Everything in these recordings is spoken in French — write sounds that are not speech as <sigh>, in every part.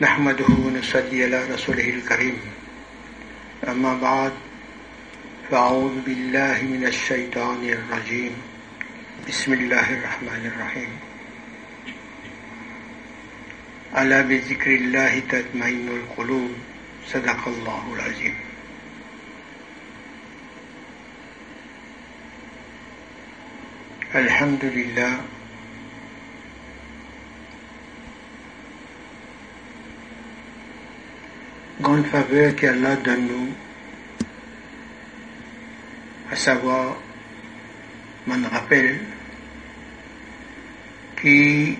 نحمده ونصلي على رسوله الكريم. أما بعد فأعوذ بالله من الشيطان الرجيم. بسم الله الرحمن الرحيم. ألا بذكر الله تطمئن القلوب؟ صدق الله العظيم. الحمد لله grande faveur qu'Allah donne nous, à savoir, mon rappel, qui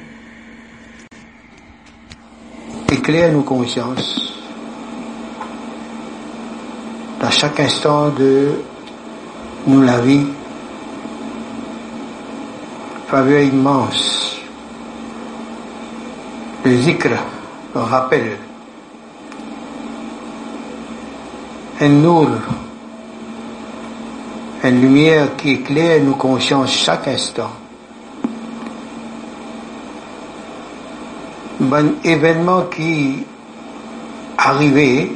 éclaire nos consciences dans chaque instant de nous la vie, faveur immense, le zikr, le rappel, un nour, une lumière qui éclaire nos consciences chaque instant. Un événement qui arrivait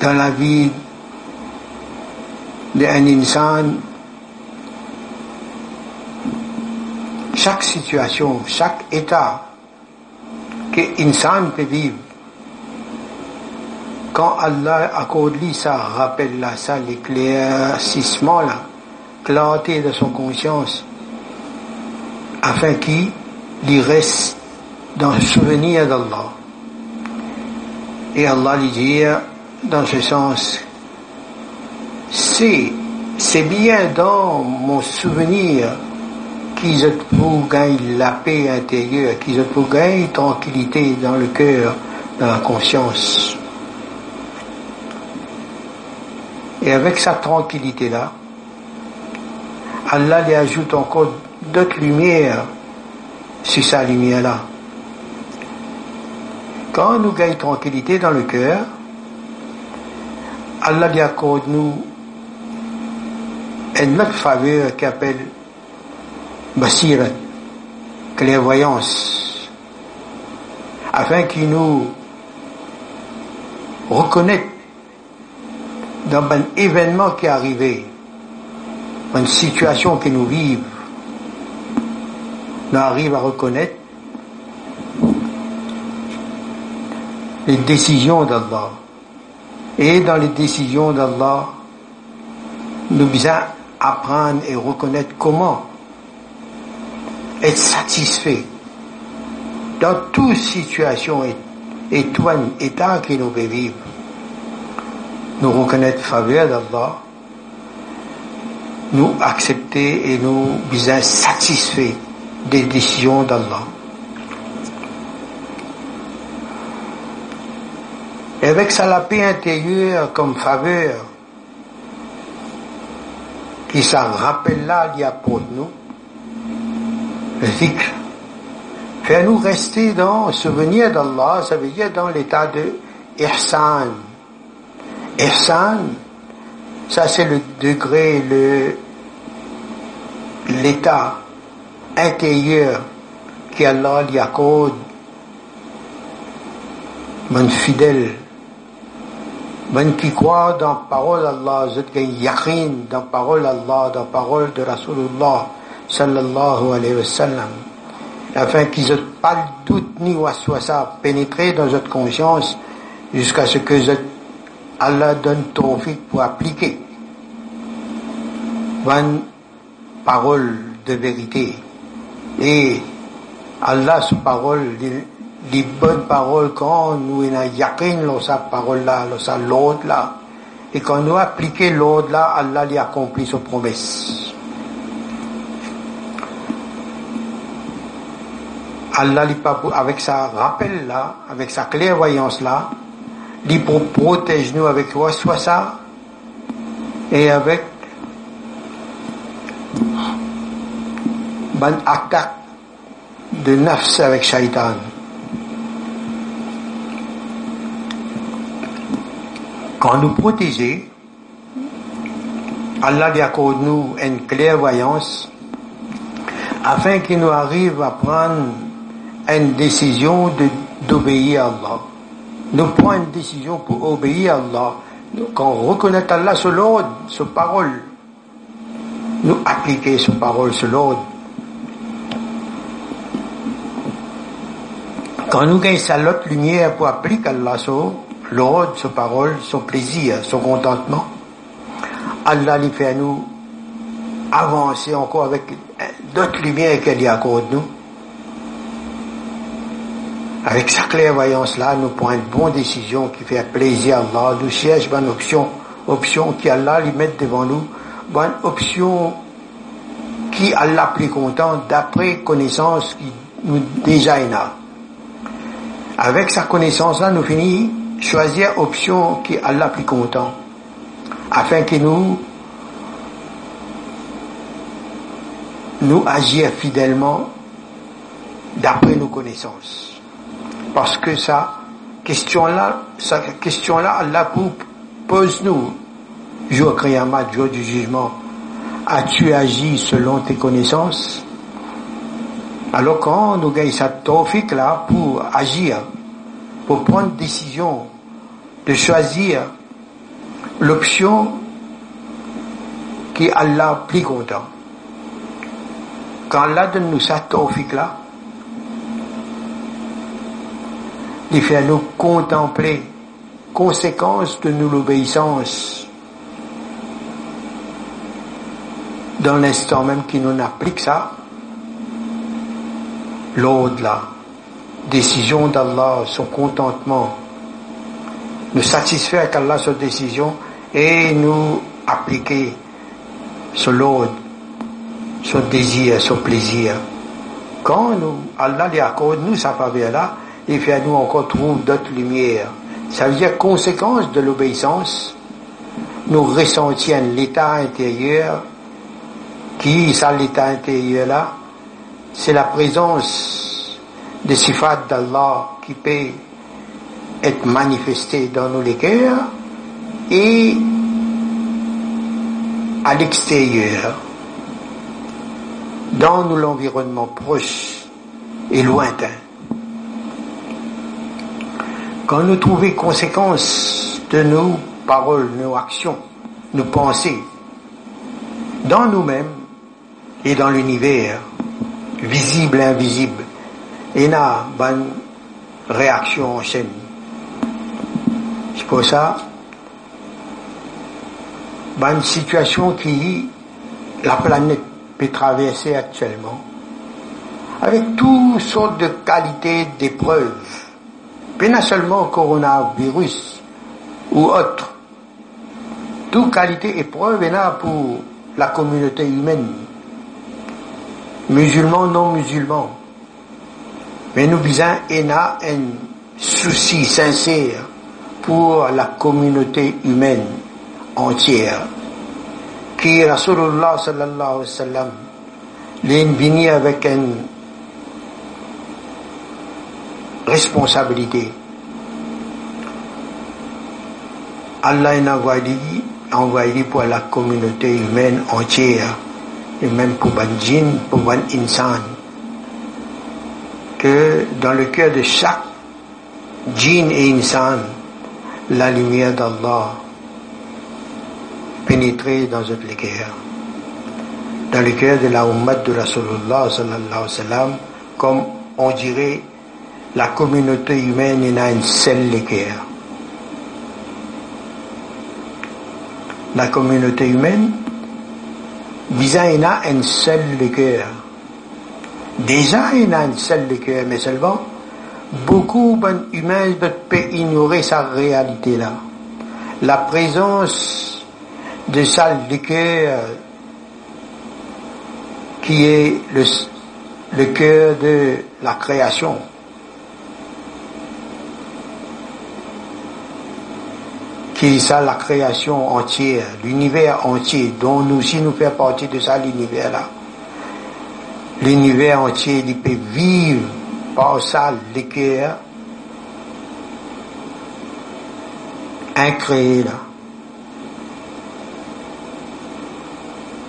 dans la vie d'un insan, chaque situation, chaque état que insan peut vivre, quand Allah accorde ça rappelle là, ça l'éclaircissement là, clarté de son conscience, afin qu'il lui reste dans le souvenir d'Allah. Et Allah lui dit dans ce sens, c'est, c'est bien dans mon souvenir qu'ils pour gagner la paix intérieure, qu'ils pour gagner tranquillité dans le cœur, dans la conscience. Et avec sa tranquillité-là, Allah lui ajoute encore d'autres lumières sur sa lumière-là. Quand nous gagnons tranquillité dans le cœur, Allah lui accorde nous une autre faveur qui appelle Basirat, clairvoyance, afin qu'il nous reconnaisse dans un événement qui est arrivé, une situation que nous vivons, nous arrivons à reconnaître les décisions d'Allah. Et dans les décisions d'Allah, nous devons apprendre et reconnaître comment être satisfait dans toute situation et, tout état que nous vivons nous reconnaître faveur d'Allah, nous accepter et nous bien satisfaits des décisions d'Allah. Et avec ça, la paix intérieure comme faveur, qui s'en rappelle là, il y a pour nous, le zikr, faire nous rester dans le souvenir d'Allah, ça veut dire dans l'état de ihsan, Ihsan, ça c'est le degré, le, l'état intérieur qu'Allah lui accorde, mon fidèle, mon qui croit dans parole d'Allah, je yakin dans parole d'Allah, dans parole de Rasulullah, sallallahu alayhi wa sallam, afin qu'ils n'aient pas le doute ni waswasa pénétrer dans votre conscience jusqu'à ce que je Allah donne tawfiq pour appliquer une parole de vérité. Et Allah, sa parole, les, bonnes paroles, quand nous avons yakin dans sa parole là, dans sa l'ordre là, et quand nous appliquons l'ordre là, Allah lui accomplit sa promesse. Allah, avec sa rappel là, avec sa clairvoyance là, il protège nous avec soit ça et avec ban attaque de nafs avec shaitan. Quand nous protégeons, Allah lui accorde nous une clairvoyance afin qu'il nous arrive à prendre une décision d'obéir à Allah. Nous prenons une décision pour obéir à Allah. quand on reconnaît Allah sur l'ordre, sur parole, nous appliquer sur parole, sur l'ordre. Quand nous gagnons sa l'autre lumière pour appliquer Allah sur l'ordre, sur parole, son plaisir, son contentement, Allah lui fait à nous avancer encore avec d'autres lumières qu'elle y accorde nous. Avec sa clairvoyance là, nous prenons une bonne décision qui fait plaisir à Allah, nous cherchons une option, option qui Allah lui met devant nous, bonne option qui Allah plus content d'après connaissance qui nous déjà a. Avec sa connaissance là, nous finissons choisir option qui Allah plus content, afin que nous nous agir fidèlement d'après nos connaissances. Parce que ça, question-là, sa question-là, Allah pose-nous, jour Kriyama, jour du jugement, as-tu agi selon tes connaissances? Alors quand nous gagnons cette tawfiq là pour agir, pour prendre décision de choisir l'option qui Allah plus content. Quand Allah donne nous cette tawfiq là, il fait nous contempler conséquences de nous l'obéissance dans l'instant même qui nous applique ça, l'ordre là, décision d'Allah, son contentement, nous satisfaire qu'Allah sa décision et nous appliquer ce l'ordre, son désir, son plaisir. Quand nous, Allah les accorde nous sa faveur là, il fait à nous encore trouver d'autres lumières. Ça veut dire conséquence de l'obéissance, nous ressentions l'état intérieur, qui, ça l'état intérieur là, c'est la présence des sifat d'Allah qui peut être manifestée dans nos cœurs et à l'extérieur, dans l'environnement proche et lointain. Quand nous trouvons conséquences de nos paroles, nos actions, nos pensées, dans nous-mêmes et dans l'univers, visible et invisible, et a bonne réaction en chaîne. C'est pour ça, une situation qui la planète peut traverser actuellement, avec toutes sortes de qualités d'épreuves, pas non seulement coronavirus ou autre. Toute qualité épreuve est là pour la communauté humaine, musulmans, non musulmans. Mais nous disons, un souci sincère pour la communauté humaine entière. Qui Rasulullah sallallahu alayhi wa sallam, avec une responsabilité. Allah a envoyé, pour la communauté humaine entière, et même pour ban djinn, pour ban insan, que dans le cœur de chaque djinn et insan, la lumière d'Allah pénétrer dans notre cœur. Dans le cœur de la Ummah de Rasulullah comme on dirait la communauté humaine a une seule cœur. La communauté humaine, a un seul cœur. Déjà, il a un seul cœur, mais seulement, beaucoup d'humains peuvent ignorer sa réalité là. La présence de sa cœur qui est le, le cœur de la création. Qui ça la création entière, l'univers entier, dont nous aussi nous faisons partie de ça, l'univers-là. L'univers entier, il peut vivre par ça, l'équerre, incréé là.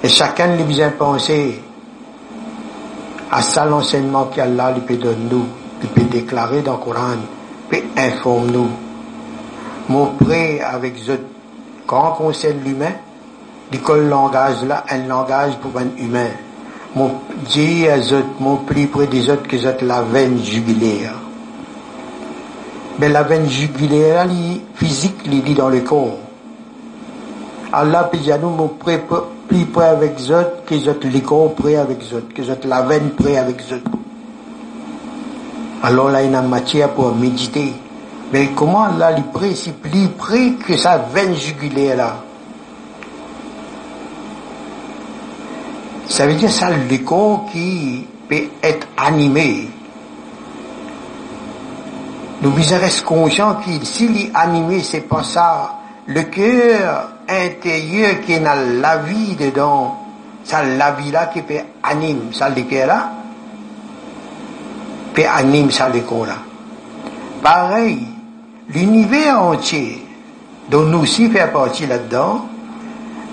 Et chacun lui bien penser à ça l'enseignement qu'Allah lui peut donner nous, qui peut déclarer dans le Coran, peut informe-nous. Mon prêt avec eux, quand on concerne l'humain, l'école langage là, un langage pour un humain. Mon dit à eux, mon prix près des autres que êtes la veine jugulaire. Mais la veine jugulaire, physique, il dit dans le corps. Allah nous, mon prêt plus près avec eux, que êtes le corps près avec eux, que êtes la veine près avec eux. Alors là, il y a matière pour méditer. Mais comment là, il plus près que sa veine jugulaire là? Ça veut dire ça, le qui peut être animé. Nous rester conscients qu'il, s'il est animé, c'est pas ça. Le cœur intérieur qui dans la vie dedans, ça, la vie là qui peut animer, ça, le cœur là, peut animer ça, le là. Pareil, l'univers entier, dont nous aussi faisons partie là-dedans,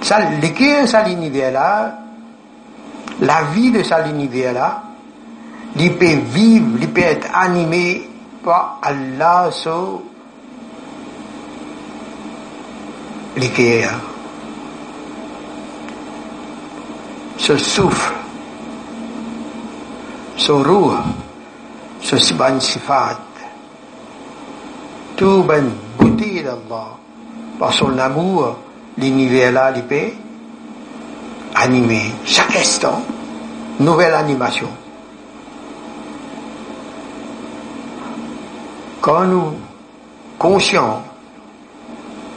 ça, cœur, ça, l'univers là, la vie de ça l'univers là, il peut vivre, il peut être animé par Allah sur l'équerre. Ce souffle, ce roux, ce sifat, tout beauté d'Allah, par son amour, il peut animé chaque instant, nouvelle animation. Quand nous conscients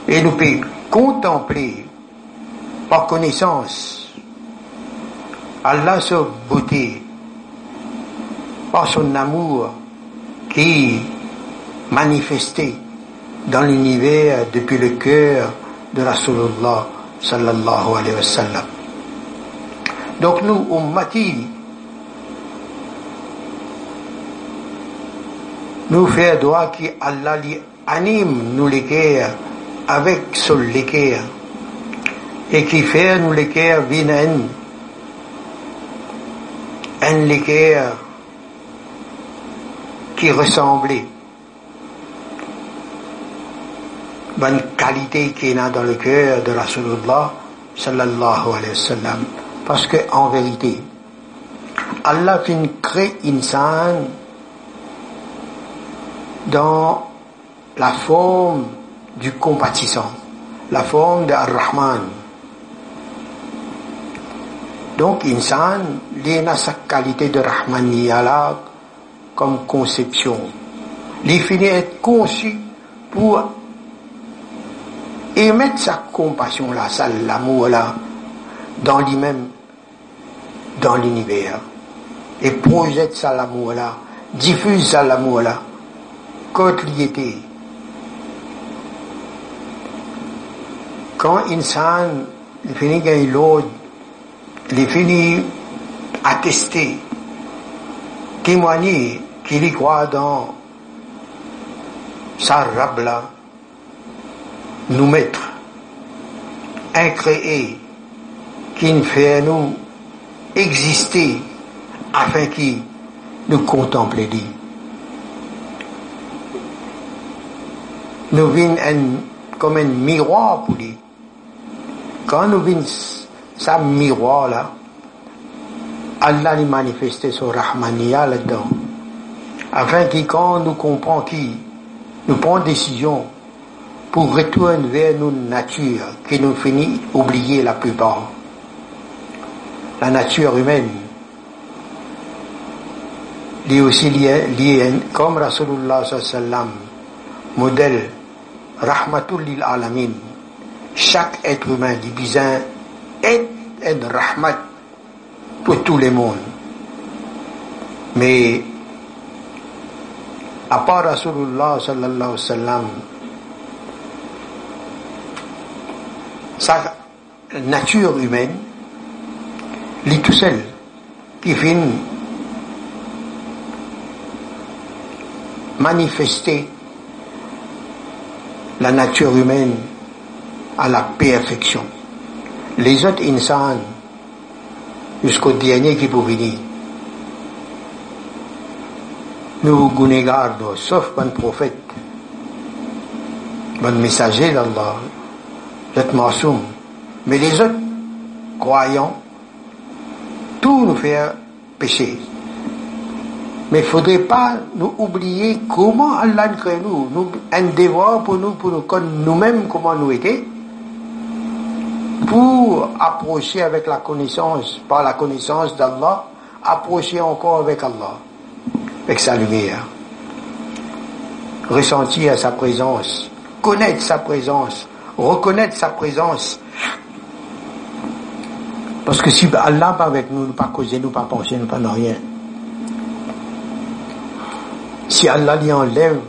et nous pouvons contempler par connaissance Allah sa beauté, par son amour qui manifesté dans l'univers depuis le cœur de Rasulullah sallallahu alayhi wa sallam. Donc nous, ummati, nous faisons droit qui Allah anime nous les cœurs avec son et qui fait nous les cœurs viennent un l'équerre qui ressemblait bonne qualité qui est dans le cœur de Rasulullah sallallahu alayhi wa sallam. Parce que en vérité, Allah crée insan dans la forme du compatissant, la forme de Ar-Rahman. Donc insan, il a sa qualité de Rahmaniyya comme conception. Il finit être conçu pour émettre sa compassion là, sa l'amour là, dans lui-même dans l'univers et projette ça l'amour là, diffuse ça l'amour là, quand il était. Quand insan il finit gagner l'autre, il finit attester, témoigner qu'il y croit dans sa rab là, nous mettre, incréé, qui fait nous exister afin qu'il nous contemple lui. Nous venons comme un miroir pour lui. Quand nous venons ça miroir là, Allah lui manifeste son Rahmaniya là-dedans. Afin que quand nous comprenons qui, nous prenons décision pour retourner vers nos natures qui nous finit oublier la plupart? La nature humaine. est aussi lié, comme Rasulullah sallam, modèle, rahmatul lil alamin. Chaque être humain du bizin est un rahmat pour tous les mondes. Mais, à part Rasulullah sallallahu sallam, sa nature humaine lui tout seul qui vient manifester la nature humaine à la perfection. Les autres insans, jusqu'au dernier qui peut venir, nous gunégar, sauf bon prophète, bon messager d'Allah, êtes masoum. Mais les autres croyants, tout nous fait pécher. Mais il ne faudrait pas nous oublier comment Allah nous crée nous. nous un devoir pour nous, pour nous connaître nous-mêmes comment nous étions, pour approcher avec la connaissance, par la connaissance d'Allah, approcher encore avec Allah, avec sa lumière. Ressentir sa présence, connaître sa présence, reconnaître sa présence. Parce que si Allah pas avec nous, nous pas causer, nous pas penser, nous pas rien. Si Allah lui enlève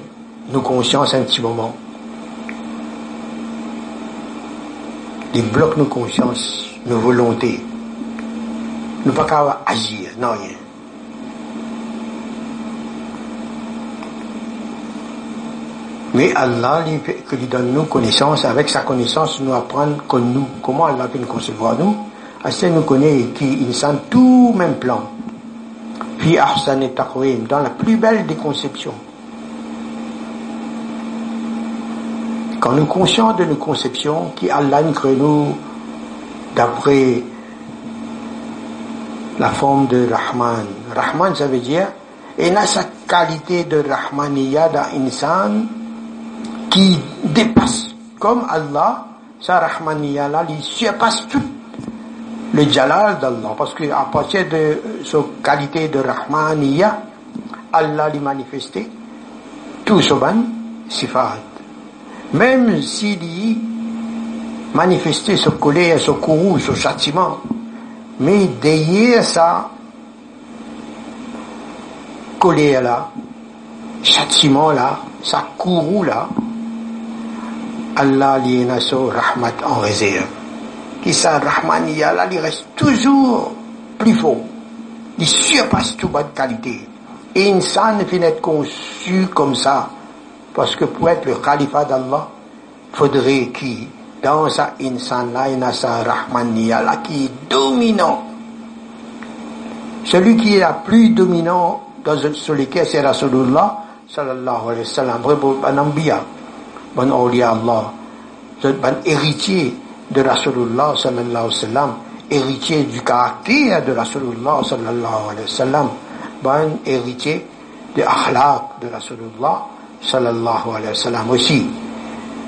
nos consciences un petit moment, il bloque nos consciences, nos volontés, nous pas qu'à agir, non rien. Mais Allah lui, que lui donne nous connaissance, avec sa connaissance, nous apprendre comme nous, comment Allah peut nous concevoir nous, assez nous connaît qui insan tout même plan dans la plus belle des conceptions. Quand nous conscients de nos conceptions, qui Allah crée nous d'après la forme de Rahman. Rahman, ça veut dire, et a sa qualité de Rahmaniya dans insan qui dépasse, comme Allah, sa Rahmaniya là, il surpasse tout le jalal d'Allah, parce qu'à partir de sa qualité de Rahmaniya, Allah lui manifesté tout ce ban sifat. Même s'il y manifesté ce colère, ce courroux, ce châtiment, mais derrière ça, colère là, châtiment là, sa courroux là, Allah a rahmat en réserve qui sa Rahmaniya là, il reste toujours plus fort. Il surpasse toute bonne qualité. Et insan finit être conçu comme ça. Parce que pour être le califat d'Allah, faudrait qu'il, dans sa insan là, il a sa Rahmaniya là, qui est dominant. Celui qui est la plus dominant dans sur lesquels c'est Rasulullah, sallallahu alayhi wa sallam, bon awliya Allah, bon héritier de Rasulullah sallallahu alayhi wa sallam, héritier du caractère de Rasulullah sallallahu alayhi wa sallam, bon héritier de akhlaq de Rasulullah sallallahu alayhi wa sallam aussi.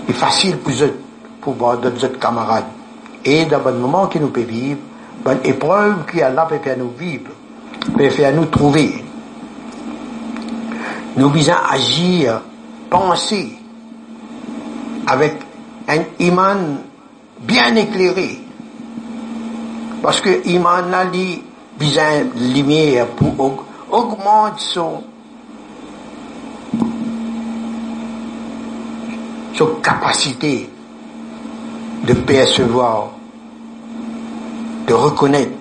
C'est facile pour eux, pour d'autres camarades. Et dans bon moment qui nous peut vivre, bonne épreuve qui Allah peut faire nous vivre, peut faire nous trouver. Nous visons agir, penser avec un iman bien éclairé. Parce que Iman Ali de lumière pour augmenter son, son capacité de percevoir, de reconnaître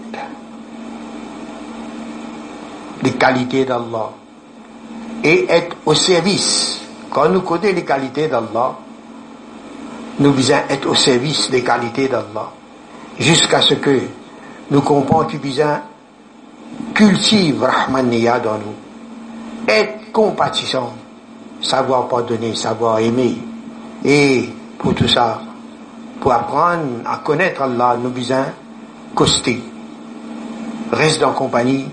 les qualités d'Allah et être au service. Quand nous connaissons les qualités d'Allah, nous visons être au service des qualités d'Allah, jusqu'à ce que nous comprenions que nous cultive Rahmaniya dans nous, être compatissant, savoir pardonner, savoir aimer. Et pour tout ça, pour apprendre à connaître Allah, nous visons coster, reste en compagnie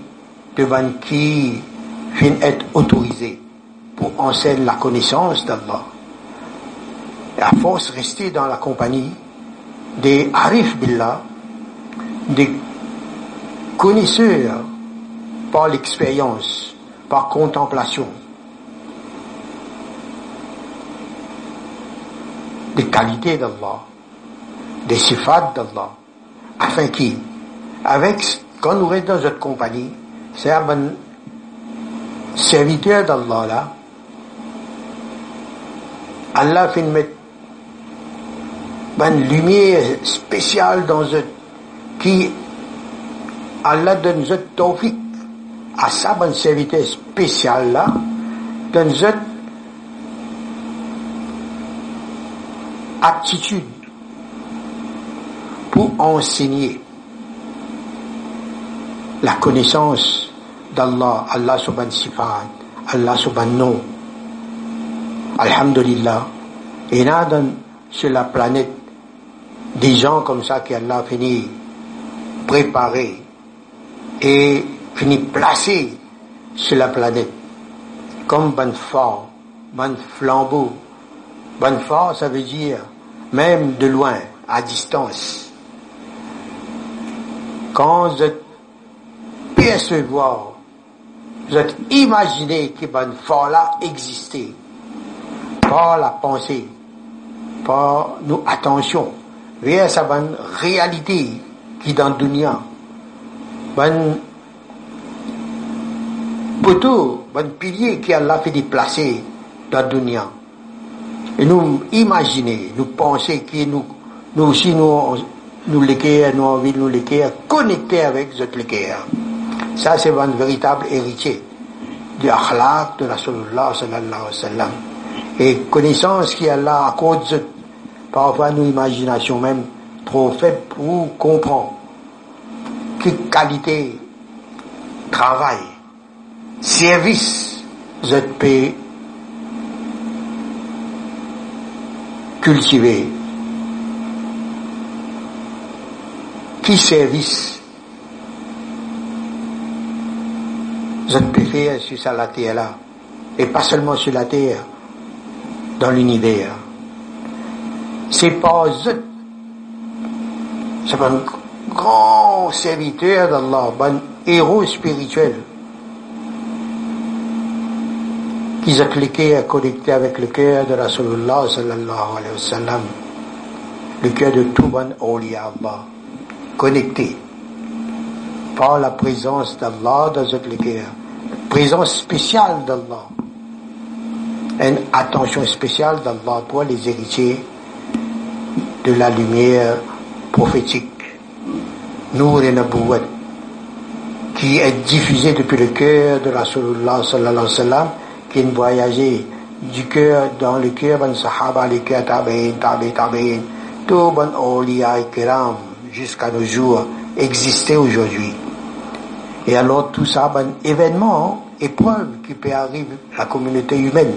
de gens qui viennent être autorisés pour enseigner la connaissance d'Allah à force rester dans la compagnie des Arif Billah, des connaisseurs par l'expérience, par contemplation, des qualités d'Allah, des sifat d'Allah, afin qu'il, avec, quand nous restons dans notre compagnie, c'est un serviteur d'Allah là, Allah fait mettre une lumière spéciale dans eux, qui Allah donne eux tawfiq à sa bonne serviteur spécial là, donne eux aptitude pour enseigner la connaissance d'Allah, Allah subhanahu Allah subhanahu Alhamdulillah. Et là, sur la planète, des gens comme ça qu'Allah finit préparer et finit placer sur la planète comme ban fort, ban flambeau. Ban fort, ça veut dire même de loin, à distance. Quand vous êtes percevoir, vous êtes imaginé que ban fort là existait, par la pensée, par nos attentions, vers sa bonne réalité qui dans le dunya, bon poteau, bon pilier qui Allah fait déplacer dans le dunya. Et nous imaginer, nous penser que nous, nous aussi nous, nous l'équerre, nous envie nous l'équerre, connecter avec cette l'équerre. Ça, c'est un véritable héritier du akhlaq de Rasulullah sallallahu alayhi wa sallam. Et connaissance qui est là à cause de parfois nos imaginations même trop faibles pour comprendre quelle qualité, travail, service, ZP cultivé. Qui service? Peux faire sur la terre là, et pas seulement sur la terre, dans l'univers. C'est pas c'est un grand serviteur d'Allah, un héros spirituel. Qui s'est cliqué à connecter avec le cœur de Rasulullah sallallahu alayhi wa sallam, le cœur de tout bon awliya Allah, connecté. Par la présence d'Allah dans ce cœur présence spéciale d'Allah, une attention spéciale d'Allah pour les héritiers de la lumière prophétique, Nour et Nabouat, qui est diffusée depuis le cœur de Rasulullah sallallahu alayhi wa sallam, qui est voyagé du cœur dans le cœur Sahaba, les cœurs tabi'in, tabi'in, tabi'in, tout bon awliya kiram jusqu'à nos jours existait aujourd'hui. Et alors tout ça, ben, événement, épreuve qui peut arriver à la communauté humaine.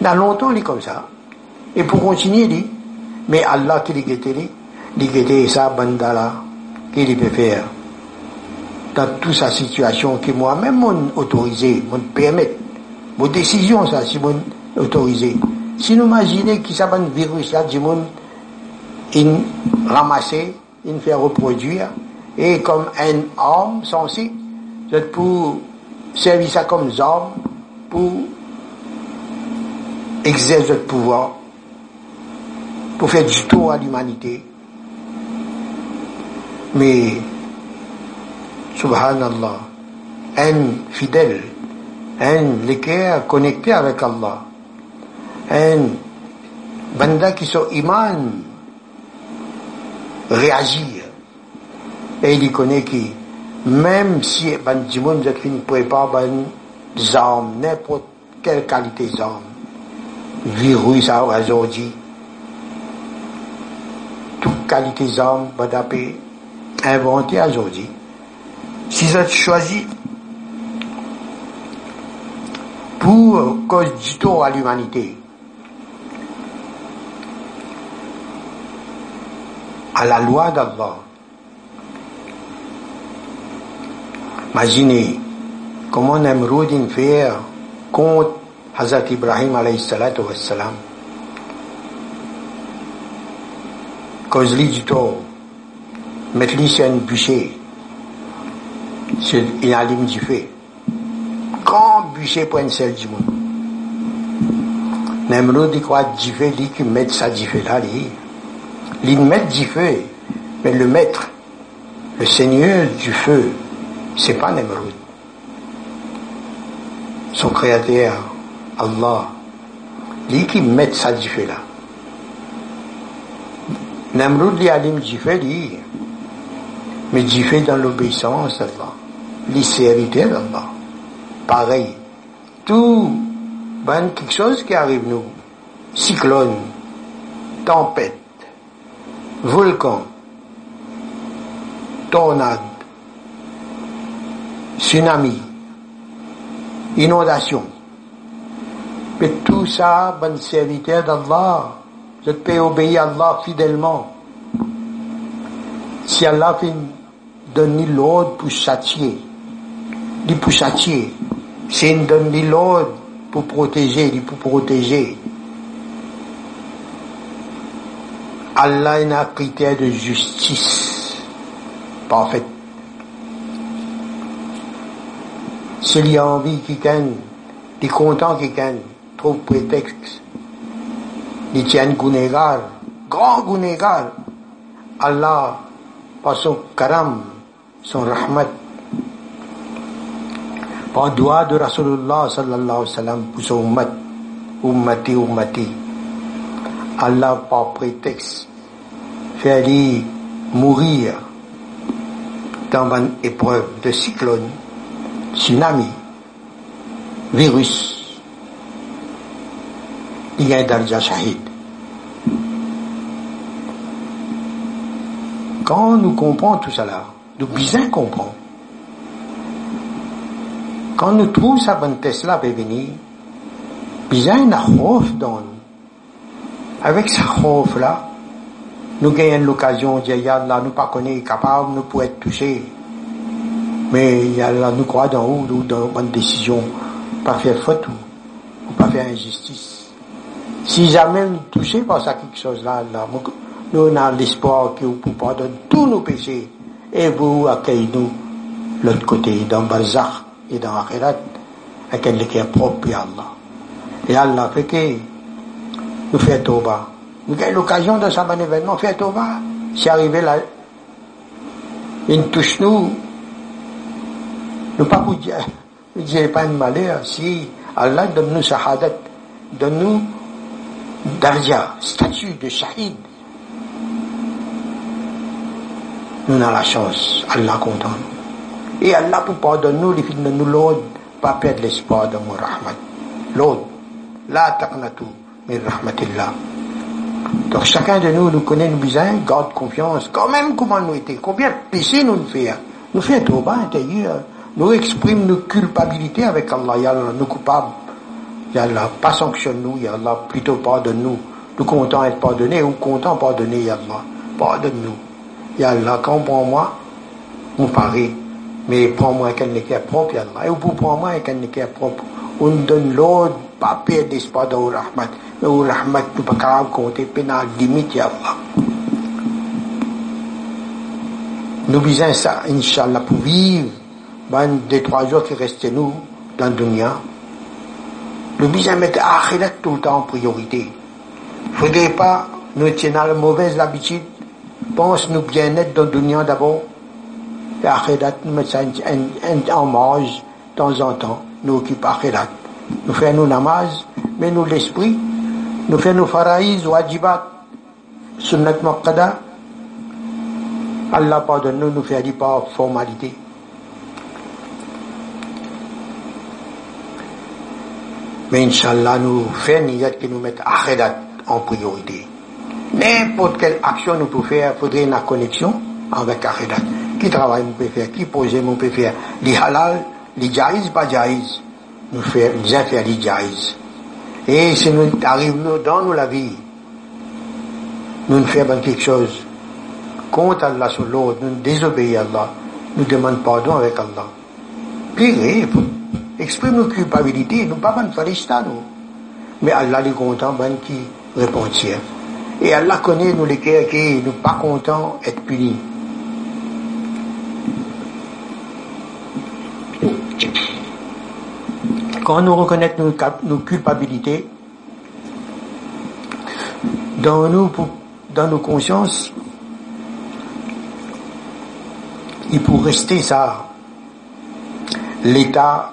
Dans longtemps, il est comme ça. Et pour continuer, dit, mais Allah qui dit dit, dit ça, bandala, qu'il peut faire. Dans toute sa situation, que moi-même, mon autorisé, mon permet, mon décision, ça, si autorisé. Si nous imaginons que ça, un virus là, du monde, ramasser, il fait reproduire, et comme un homme censé, pour servir ça comme homme, pour exercer le pouvoir, pour faire du tour à l'humanité. Mais, subhanallah, un fidèle, un l'équerre connecté avec Allah, un banda qui sont iman, réagir. Et il connaît qui, même si ben dimoun jet fin prépare ben armes, n'importe quelle qualité d'armes, virus aujourd'hui, toute qualité d'armes, ben d'après inventé aujourd'hui. Si vous choisi pour cause du tort à l'humanité, à la loi d'Allah, Imaginez comment Namroud fait contre Hazrat Ibrahim alayhi salatu wassalam. Cause-lui du tort. Mettre-lui sur un bûcher. Sur une alime du feu. Grand bûcher un seul du monde. Namroud dit quoi du feu, dit qu'il met ça du feu là. Il met du feu. Mais le maître, le seigneur du feu, c'est pas Nemrod. Son créateur, Allah, lui qui met ça du feu là. Lui allume du feu, lui, mais feu dans l'obéissance d'Allah, l'hérité d'Allah. Pareil. Tout, ben, quelque chose qui arrive nous, cyclone, tempête, volcan, tornade, tsunami, inondation. Mais tout ça, bon serviteur d'Allah, je peux obéir à Allah fidèlement. Si Allah fait donner l'ordre pour châtier, dit pour châtier, s'il donne l'ordre pour protéger, dit pour protéger. Allah a un critère de justice parfaite. S'il y a envie qui gagne, est content qui gagne, trouve prétexte, il tient Gunégar, grand Allah, par son karam, son rahmat, par doigt de Rasulullah sallallahu alayhi wa sallam pour son ummat, ummati, ummati. Allah, par prétexte, fait mourir dans une épreuve de cyclone, tsunami, virus, il un darja shahid. Quand nous comprenons tout cela, nous bien comprenons. Quand nous trouvons sa bonne Tesla venir, bien khof dans nous. Avec sa khof là, nous gagnons l'occasion de dire, là, nous pas connaître capable, nous pouvons être touchés. Mais là, nous croit dans nous, dans bonne décision, pas faire faute ou, pas faire injustice. Si jamais nous touchons par ça quelque chose là, là nous avons l'espoir que vous pouvez pardonner tous nos péchés et vous accueillez nous l'autre côté, dans Barzakh et dans Akhirat, un est propre à Allah. Et Allah fait que nous faisons Toba. Nous avons l'occasion de ça, bon événement, faire Toba. Si arrivé là, il touche nous, nous pas vous dire, <laughs> pas de malheur, si Allah donne nous shahadat, donne nous darja, statut de shahid. Nous avons la chance, Allah content. Et Allah pour pardonner nous, fait de nous l'autre, pas perdre l'espoir de mon rahmat. L'autre, la taqnatu min rahmatillah. Donc chacun de nous, nous connaît nos besoins, garde confiance, quand même comment nous étions, combien de péchés nous faisons. Nous faisons trop bas intérieur, nous exprimons nos culpabilités avec Allah, nous coupables. Ya Allah, pas sanctionne-nous, Ya Allah, plutôt pardonne-nous. Nous comptons être pardonnés ou comptons pardonner, Ya Allah. Pardonne-nous. Ya Allah, quand prend-moi, on paraît. Mais prends-moi qu'un est propre, Ya Allah. Et vous prends-moi qu'un est propre. On donne l'ordre, pas perdre d'espoir dans rahmat. Mais le rahmat, nous pas capable compter, pénal, limite, Ya Allah. Nous visons ça, Inch'Allah, pour vivre, ben, des trois jours qui restent nous, dans le dunya. Nous visons mettre Akhirat tout le temps en priorité. Faudrait pas, nous tenir la mauvaise habitude, pense nous bien-être dans le dunya d'abord, Akhirat, nous mettons un, en mange, de temps en temps, nous occupons Akhirat. Nous faisons nos namaz, mais nous l'esprit, nous faisons nos faraïs, wajibat, sunnat muqtada, Allah pardonne-nous, nous fait pas formalité. Mais Inch'Allah, nous faisons niyat que nous mettons akhirat en priorité. N'importe quelle action nous pouvons faire, faudrait une connexion avec akhirat. Qui travaille, nous peut faire, qui pose, nous peut faire. Les halal, les jaiz, pas jaiz. Nous faisons, nous faire les jaiz. Et si nous arrivons dans nous la vie, nous ne faisons quelque chose contre Allah sur l'autre, nous désobéissons à Allah, nous demandons pardon avec Allah. Puis, exprime nos culpabilités, nous pas faire nous. Mais Allah est content, ben qui répond Et Allah connaît nous les cœurs qui nous pas contents être punis. Quand nous reconnaissons nos, culpabilités, dans nous, dans nos consciences, il faut rester ça, l'état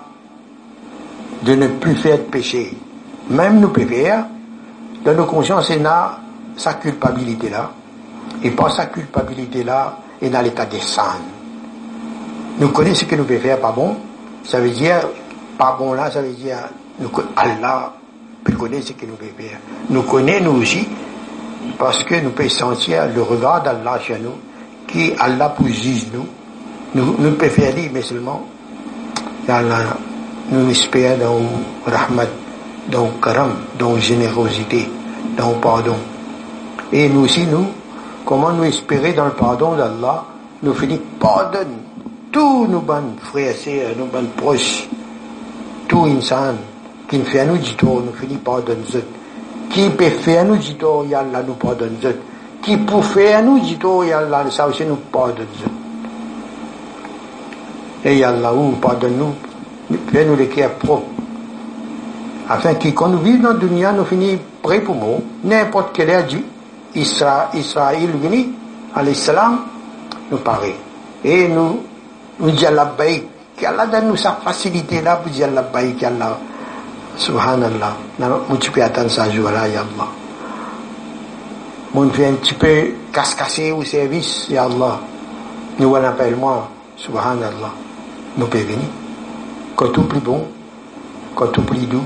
de ne plus faire de péché. Même nous faire, dans nos consciences, il a sa culpabilité là. Et pas sa culpabilité là, et dans l'état des saints. Nous connaissons ce que nous pouvons faire pas bon. Ça veut dire, pas bon là, ça veut dire, nous, Allah peut connaître ce que nous pouvons. Nous connaissons nous aussi, parce que nous pouvons sentir le regard d'Allah chez nous, qui Allah pour nous. Nous, nous pouvons faire mais seulement, nous espérons dans rahmat, dans karam, dans générosité, dans pardon. Et nous aussi, nous, comment nous espérer dans le pardon d'Allah, nous finissons pardonne tous nos bonnes frères et sœurs, nos bonnes proches, tout insan qui nous fait à nous du tort, nous finissons pardonne Qui peut faire à nous du tort, Yallah nous pardonne Qui peut faire à nous du tort, Yallah, ça aussi nous pardonne Et Yallah, ou pardonne-nous, cœurs propres. Afin que quand nous vivons dans le dunya, nous finissons prêts pour nous, n'importe quel âge Isra, Israël venu, à l'islam, nous paraît. Et nous, nous disons labbaïk, qu'Allah donne nous sa facilité là pour dire labbaïk, Allah. Subhanallah. Nous peux attendre ça jour-là, Ya Allah. Mon fait un petit peu casse-cassé au service, Ya Allah. Nous on appelle moi, Subhanallah. Nous pouvons venir. Quand tout plus bon, quand tout plus doux,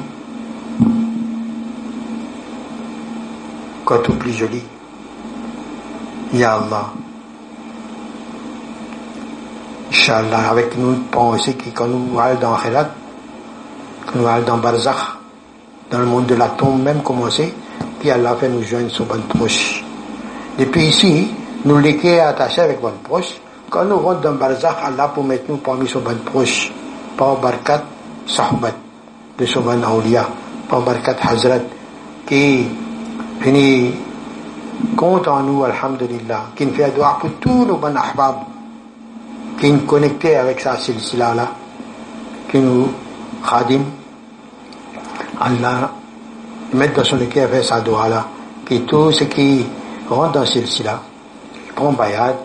quand tout plus joli. Ya Allah. Inch'Allah, avec nous penser que quand nous allons dans Khirat, quand nous allons dans Barzakh, dans le monde de la tombe même commencer, puis Allah fait nous joindre son bon proche. Depuis ici, nous l'équer attachés avec bon proche, quand nous rentrons dans Barzakh, Allah pour mettre nous parmi son bon proche, par Barkat Sahbat, de son bon Aulia, par Barkat Hazrat, qui finit compte en nous, Alhamdulillah, qui nous fait doigt pour tous nos bons ahbab, qui nous connectent avec sa silsila là, qui nous khadim, Allah, mettre dans son cœur avec sa doigt là, que tout ce qui rentre dans silsila, qui prend bayad,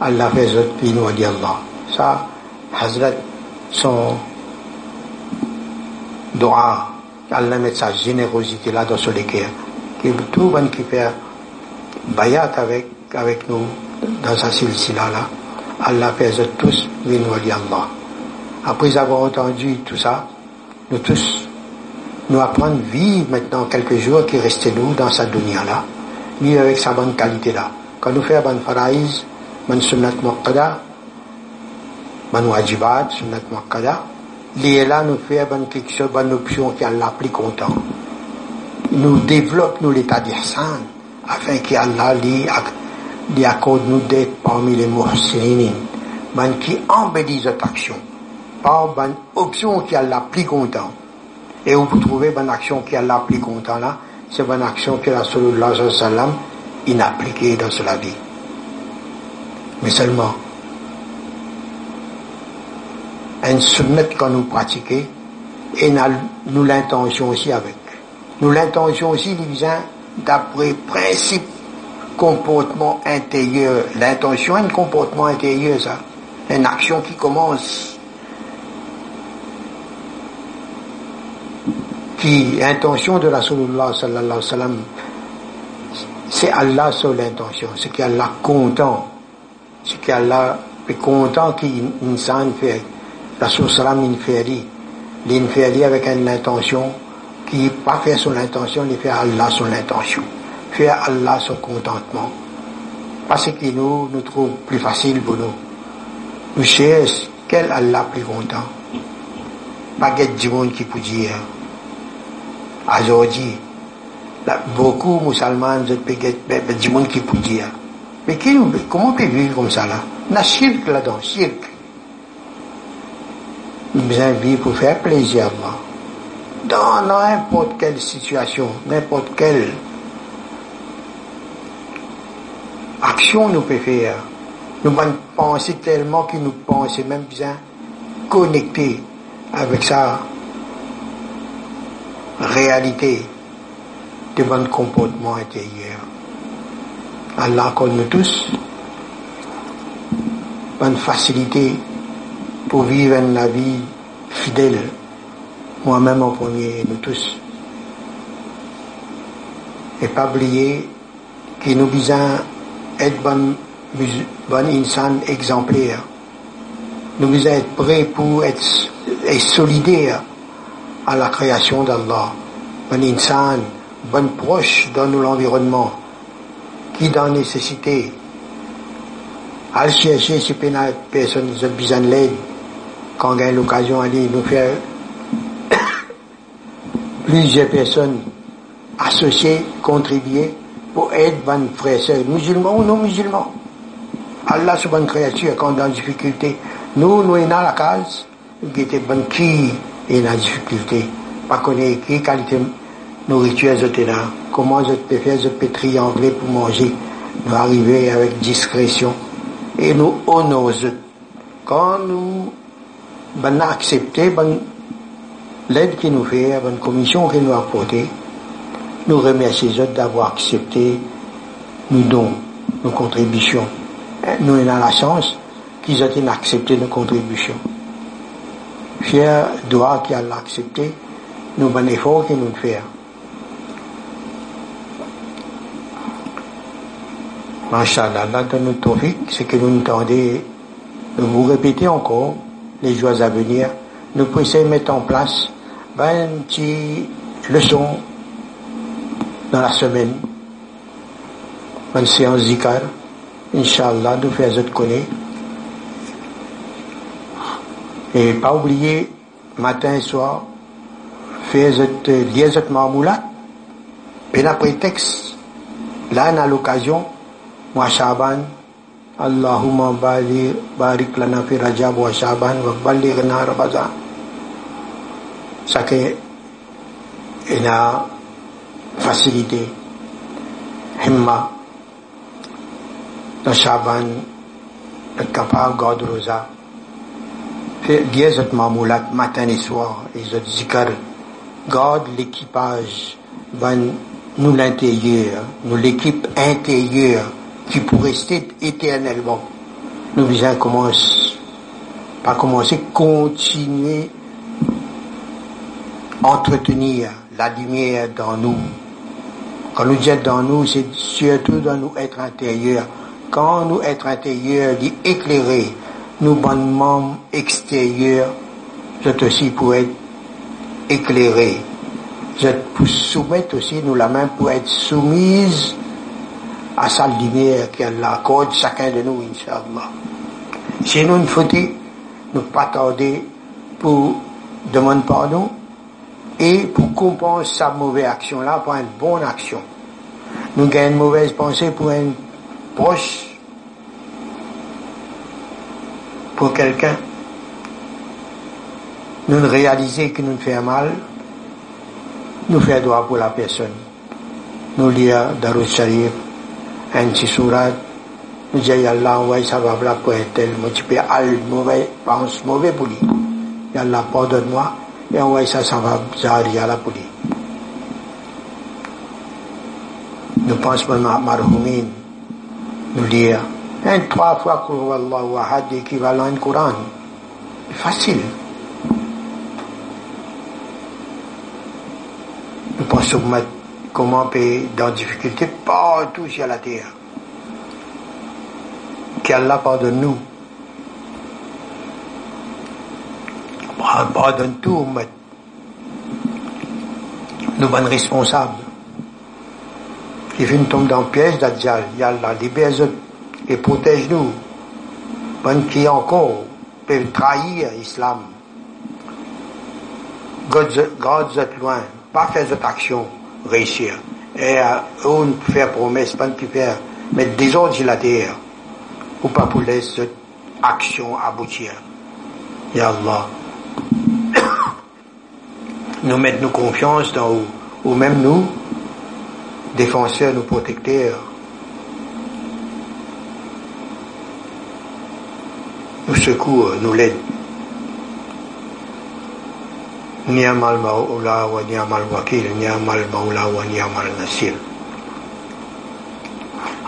Allah fait zot, puis nous dit Allah. Ça, Hazrat, son doigt, Allah met sa générosité là dans son cœur, qui tout bon qui fait bayat avec, avec nous dans sa silsila là. Allah fait tous, nous dit Allah. Après avoir entendu tout ça, nous tous, nous apprendre vivre maintenant quelques jours qui restent nous dans sa dunya là, vivre avec sa bonne qualité là. Quand nous faisons bonne faraïs, bonne sunnat muqqada, bonne wajibat, sunnat muqqada, lié là nous fait bonne quelque chose, bonne option qui Allah plus content. Nous développe nous l'état d'ihsan, afin qu'Allah lui accorde nous d'être parmi les muhsinin, ben qui embellit cette action, par une option qui Allah plus content. Et où vous trouvez une action qui Allah plus content là, c'est une action que Rasulullah sallam il a appliquée dans sa vie. Mais seulement, un sunnat que nous pratiquons, et nous l'intention aussi avec. Nous l'intention aussi, il vient d'après principe comportement intérieur. L'intention est un comportement intérieur, ça. Une action qui commence. Qui, intention de Rasulullah sallallahu alayhi wa sallam, c'est Allah sur l'intention, c'est qu'Allah content, c'est qu'Allah est content qu'insan fait. Rasul il fait dit, il fait avec une intention qui n'est pas fait son intention, il fait Allah son intention. Fait Allah son contentement. Parce que nous, nous trouvons plus facile pour nous. Nous cherchons quel Allah plus content. Pas du monde qui peut dire. Aujourd'hui, beaucoup de musulmans, du monde qui peut dire. Mais comment on peut vivre comme ça là? Il y a shirk là-dedans, shirk. Nous vivre pour faire plaisir à Allah dans n'importe quelle situation, n'importe quelle action nous pouvons faire. Nous penser tellement que nous pensons même bien connecter avec sa réalité de bon comportement intérieur. Allah accorde nous tous bonne facilité pour vivre une vie fidèle moi-même en premier, nous tous. Et pas oublier que nous besoin être bon, bon insan exemplaire. Nous besoin être prêts pour être, solidaires à la création d'Allah. Bon insan, bon proche dans l'environnement, qui dans nécessité. À chercher si personne besoin de l'aide, quand on a l'occasion d'aller nous faire <coughs> plusieurs personnes associées, contribuées pour aider les frères et musulmans ou non musulmans. Allah subhanahu créature quand dans la difficulté, nous, nous sommes dans la case, qui était bon qui est dans la difficulté, pas connaître qui qualité nourriture j'étais là, comment je peux faire, je peux triangler pour manger, nous arriver avec discrétion. Et nous honorer. Quand nous ben accepté ben l'aide qu'il nous fait, la commission qu'il nous a apportée, nous remercions d'avoir accepté nos dons, nos contributions. Nous avons la chance qu'ils aient accepté nos contributions. Fier doit qu'il a accepté nos bons efforts qu'il nous fait. Masha'Allah, Allah donne nous tawfiq, c'est que nous entendons de vous répéter encore les jours à venir. Nous pouvons mettre en place une petite leçon dans la semaine, une séance zikar, Inch'Allah, nous autres connaître. Et pas oublier, matin et soir, faire cette marmoula. Et après texte, là, on a l'occasion, moi, Shaban, Allahumma barik lana fi rajab wa shaban wa ballighna ramadan. Ça que, il a facilité, himma, dans Shaban, capable de garder rosa. Bien cette mamoulat matin et soir, zikar, garde l'équipage, nous l'intérieur, nous l'équipe intérieure, qui pour rester éternellement. Nous visons commencer, pas commencer, continuer entretenir la lumière dans nous. Quand nous disons dans nous, c'est surtout dans nous être intérieur. Quand nous être intérieur, dit éclairer bonnes membres extérieurs, c'est aussi pour être éclairé. Je pour soumettre aussi nous la main pour être soumise à sa lumière qu'elle accorde chacun de nous, Inch'Allah. Si nous une faute, nous pas tarder pour demander pardon et pour compenser sa mauvaise action là pour une bonne action. Nous gagnons une mauvaise pensée pour un proche, pour quelqu'un. Nous réaliser que nous fait mal, nous faisons droit pour la personne. Nous lire Darus Sharif, un petit surat, nous disons Allah envoie ça va là pour être tel, moi tu peux al mauvais, pense mauvais pour lui. Allah pardonne-moi, et envoie ça, ça va zari à la pour lui. Nous pensons à Marhumin, nous lire un trois fois Qul Allahu Ahad équivalent au Coran. Facile. Nous pensons comment payer dans difficulté partout sur la terre. Qu'Allah pardonne-nous. Pardonne tout, nous sommes responsables. Qui viennent tomber dans le piège d'Adjal, Yallah, libère et protège-nous. Bonne qui encore peut trahir l'islam. Garde loin, pas faire cette action réussir. Et euh, on faire promesse, pas de faire mettre des ordres la terre, ou pas pour laisser cette action aboutir. Ya Allah. <coughs> nous mettre nos confiance dans ou, ou même nous, défenseurs, nous protecteurs, nous secours, nous l'aide. Ni'mal wa ni'mal wakil, wa.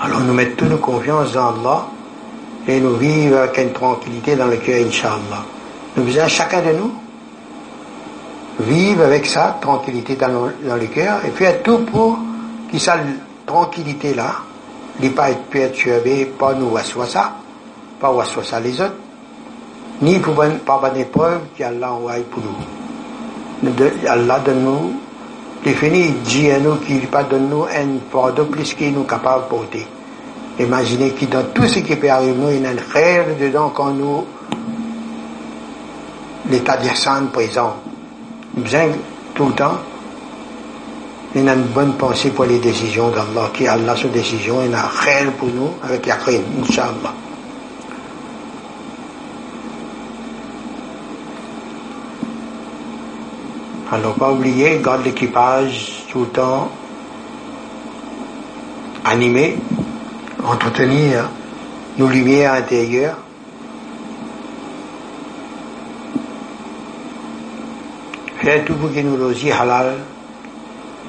Alors nous mettons toute nos confiance dans Allah et nous vivons avec une tranquillité dans le cœur, Inch'Allah. Nous faisons chacun de nous vivre avec ça, tranquillité dans le, cœur, et faire tout pour que cette tranquillité-là, n'est pas être perturbé par nous ça, pas ça les autres, ni pour pas une épreuve qu'Allah envoie pour nous. Allah donne-nous, définit, dit à nous qu'il pas donne-nous un pardon plus qu'il nous capable de porter. Imaginez que dans tout ce qui peut arriver, nous, il y a un rêve dedans quand nous, l'état d'Yassan présent. Nous besoin tout le temps Il a une bonne pensée pour les décisions d'Allah, qui Allah ses décisions, il a rien pour nous avec Yaqin, Inch'Allah. Alors, pas oublier, garde l'équipage tout le temps animé, entretenir nos lumières intérieures. Faire tout pour qu'il nous aussi halal,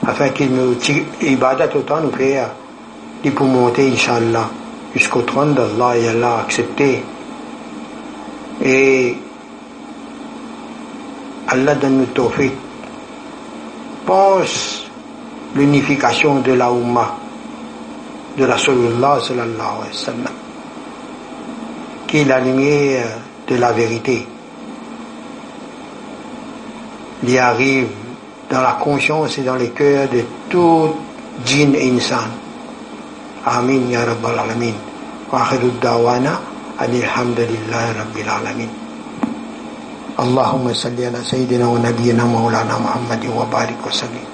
afin qu'il nous ibadat autant nous faire, pour monter, Inch'Allah, jusqu'au trône d'Allah et Allah accepter. Et Allah donne nous tawfiq pense l'unification de la Ummah, de la Rasulullah sallallahu alayhi wa sallam, qui est la lumière de la vérité. Il y arrive dans la conscience et dans les cœurs de tout djinn et insan. Amin ya Rabbal Alamin. Wa akhiru dawana alhamdulillahi Rabbil Alamin. اللهم صل على سيدنا ونبينا مولانا محمد وبارك وسلم.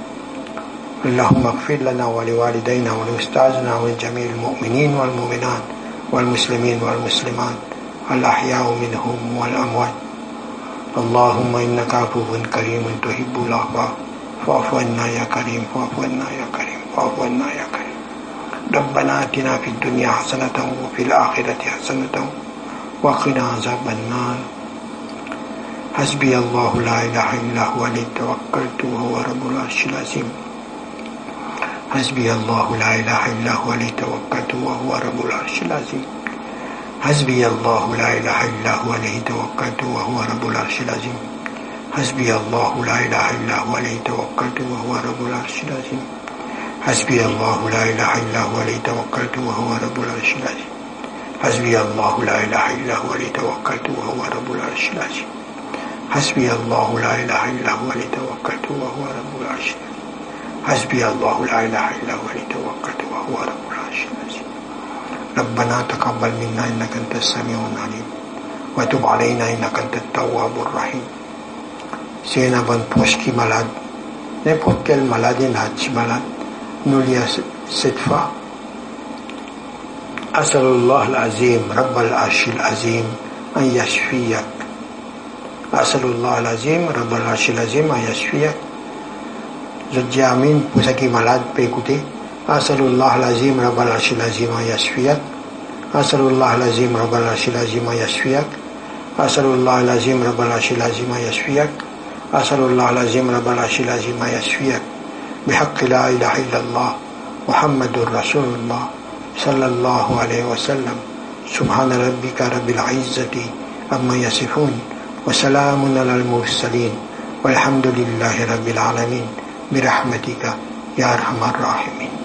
اللهم اغفر لنا ولوالدينا ولأستاذنا ولجميع المؤمنين والمؤمنات والمسلمين والمسلمات الأحياء منهم والأموات. اللهم إنك عفو كريم تحب العفو. فاعف عنا يا كريم فاعف عنا يا كريم فاعف عنا يا كريم. ربنا آتنا في الدنيا حسنة وفي الآخرة حسنة وقنا عذاب النار. حسبي الله لا إله إلا هو عليه توكلت وهو رب العرش العظيم. حسبي الله لا إله إلا هو عليه توكلت وهو رب العرش العظيم. حسبي الله لا إله إلا هو عليه توكلت وهو رب العرش العظيم. حسبي الله لا إله إلا هو عليه توكلت وهو رب العرش العظيم. حسبي الله لا إله إلا هو عليه توكلت وهو رب العرش العظيم. حسبي الله لا إله إلا هو عليه توكلت وهو رب العرش العظيم. حسبي الله لا إله إلا هو عليه توكلت وهو رب العرش حسبي الله لا إله إلا هو عليه توكلت وهو رب العرش ربنا تقبل منا إنك أنت السميع العليم وتب علينا إنك أنت التواب الرحيم bonne poche qui est malade. Maladie est malade. Lions cette fois. أسأل الله العظيم رب العرش العظيم أن يشفيك أسأل الله العظيم رب العرش العظيم أن يشفيك زوجي آمين بوسكي مالاد بيكوتي أسأل الله العظيم رب العرش العظيم أن يشفيك أسأل الله العظيم رب العرش العظيم أن يشفيك أسأل الله العظيم رب العرش العظيم أن يشفي أسأل الله العظيم رب العرش العظيم أن يشفيك بحق لا إله إلا الله محمد رسول الله صلى الله عليه وسلم سبحان ربك رب العزة أما يصفون وسلام على المرسلين والحمد لله رب العالمين برحمتك يا أرحم الراحمين.